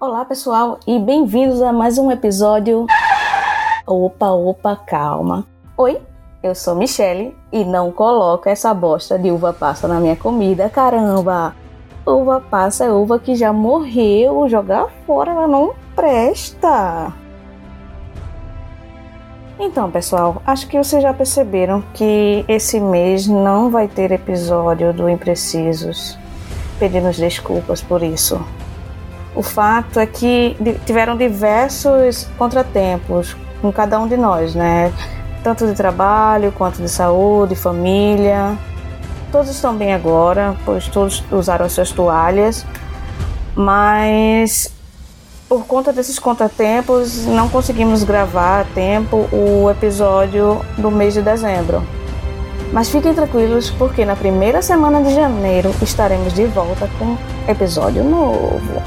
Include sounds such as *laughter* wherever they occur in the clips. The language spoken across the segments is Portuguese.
Olá pessoal e bem-vindos a mais um episódio. Opa, opa, calma. Oi, eu sou Michele e não coloca essa bosta de uva passa na minha comida, caramba! Uva passa é uva que já morreu, jogar fora ela não presta. Então, pessoal, acho que vocês já perceberam que esse mês não vai ter episódio do Imprecisos. Pedimos desculpas por isso. O fato é que tiveram diversos contratempos com cada um de nós, né? Tanto de trabalho quanto de saúde, família. Todos estão bem agora, pois todos usaram suas toalhas, mas por conta desses contratempos não conseguimos gravar a tempo o episódio do mês de dezembro. Mas fiquem tranquilos, porque na primeira semana de janeiro estaremos de volta com episódio novo.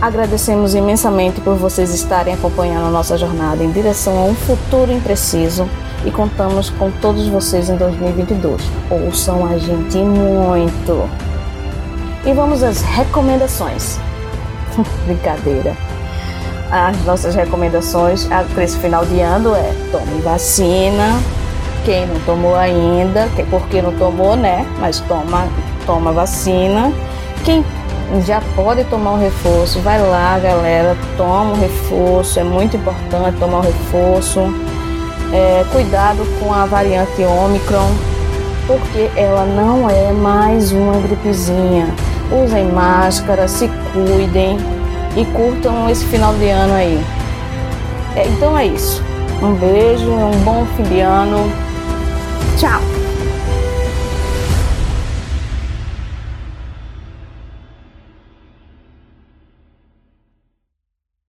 Agradecemos imensamente por vocês estarem acompanhando a nossa jornada em direção a um futuro impreciso e contamos com todos vocês em 2022. Ouçam a gente muito! E vamos às recomendações. *laughs* Brincadeira. As nossas recomendações para esse final de ano é tome vacina. Quem não tomou ainda, porque não tomou, né? Mas toma, toma vacina. Quem já pode tomar o reforço. Vai lá, galera, toma o reforço. É muito importante tomar o reforço. É, cuidado com a variante Omicron, porque ela não é mais uma gripezinha. Usem máscara, se cuidem e curtam esse final de ano aí. É, então é isso. Um beijo, um bom fim de ano. Tchau!